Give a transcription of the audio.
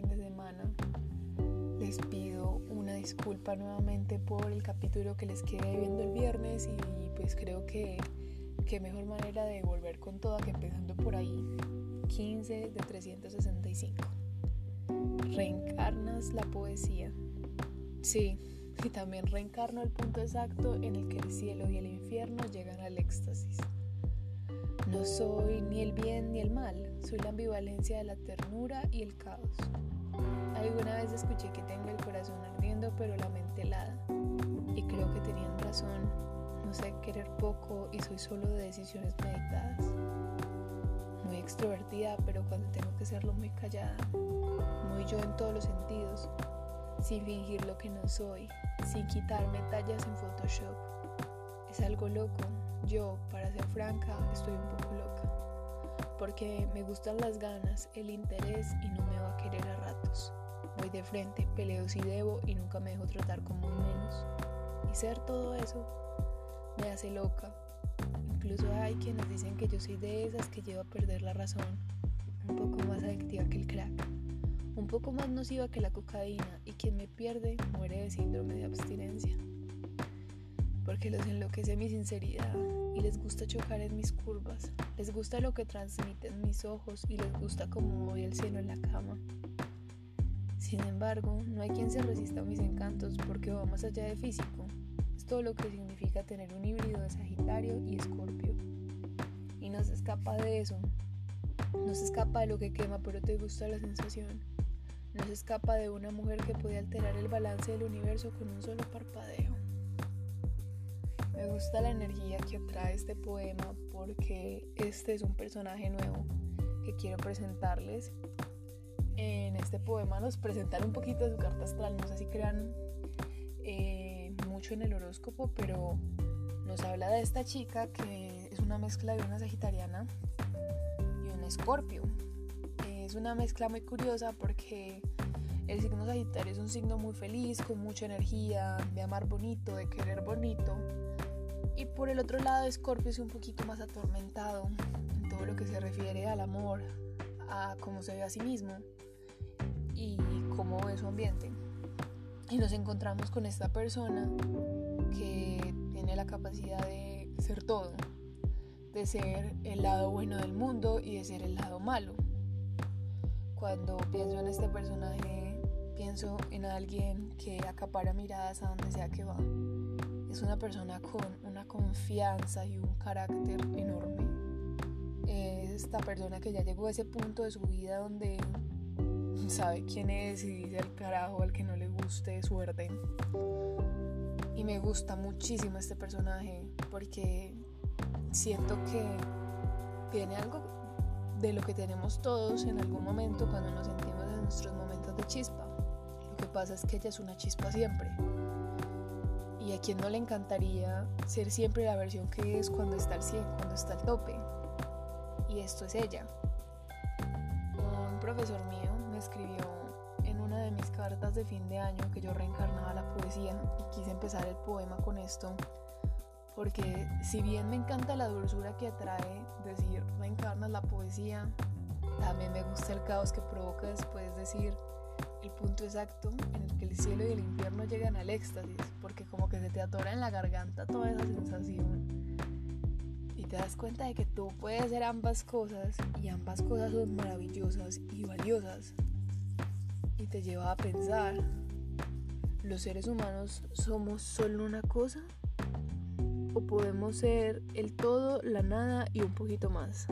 fin de semana. Les pido una disculpa nuevamente por el capítulo que les quedé viendo el viernes y, pues creo que qué mejor manera de volver con toda que empezando por ahí 15 de 365. Reencarnas la poesía. Sí, y también reencarno el punto exacto en el que el cielo y el infierno llegan al éxtasis. No soy ni el bien ni el mal, soy la ambivalencia de la ternura y el caos. Alguna vez escuché que tengo el corazón ardiendo pero la mente helada. Y creo que tenían razón. No sé querer poco y soy solo de decisiones meditadas. Muy extrovertida, pero cuando tengo que serlo muy callada. Muy yo en todos los sentidos. Sin fingir lo que no soy. Sin quitarme tallas en Photoshop. Es algo loco. Yo, para ser franca, estoy un poco loca. Porque me gustan las ganas, el interés y no me va a querer a ratos. Voy de frente, peleo si debo y nunca me dejo tratar como un menos. Y ser todo eso me hace loca. Incluso hay quienes dicen que yo soy de esas que lleva a perder la razón. Un poco más adictiva que el crack. Un poco más nociva que la cocaína y quien me pierde muere de síndrome de abstinencia. Porque los enloquece mi sinceridad y les gusta chocar en mis curvas. Les gusta lo que transmiten mis ojos y les gusta cómo voy al cielo en la cama. Sin embargo, no hay quien se resista a mis encantos porque va más allá de físico. Es todo lo que significa tener un híbrido de Sagitario y Escorpio. Y no se escapa de eso. No se escapa de lo que quema, pero te gusta la sensación. No se escapa de una mujer que puede alterar el balance del universo con un solo parpadeo. Me gusta la energía que atrae este poema porque este es un personaje nuevo que quiero presentarles en este poema nos presentan un poquito de su carta astral. No sé si crean eh, mucho en el horóscopo, pero nos habla de esta chica que es una mezcla de una sagitariana y un escorpio. Es una mezcla muy curiosa porque el signo sagitario es un signo muy feliz, con mucha energía, de amar bonito, de querer bonito. Y por el otro lado, Escorpio es un poquito más atormentado en todo lo que se refiere al amor, a cómo se ve a sí mismo y cómo es su ambiente. Y nos encontramos con esta persona que tiene la capacidad de ser todo, de ser el lado bueno del mundo y de ser el lado malo. Cuando pienso en este personaje, pienso en alguien que acapara miradas a donde sea que va. Es una persona con una confianza y un carácter enorme. Es esta persona que ya llegó a ese punto de su vida donde sabe quién es y dice al carajo al que no le guste, suerte. Y me gusta muchísimo este personaje porque siento que tiene algo de lo que tenemos todos en algún momento cuando nos sentimos en nuestros momentos de chispa. Lo que pasa es que ella es una chispa siempre. Y a quien no le encantaría ser siempre la versión que es cuando está al 100, cuando está al tope. Y esto es ella. Un profesor mío escribió en una de mis cartas de fin de año que yo reencarnaba la poesía y quise empezar el poema con esto porque si bien me encanta la dulzura que atrae decir reencarnas la poesía, también me gusta el caos que provoca después decir el punto exacto en el que el cielo y el infierno llegan al éxtasis, porque como que se te atora en la garganta toda esa sensación y te das cuenta de que tú puedes hacer ambas cosas y ambas cosas son maravillosas y valiosas y te lleva a pensar, ¿los seres humanos somos solo una cosa? ¿O podemos ser el todo, la nada y un poquito más?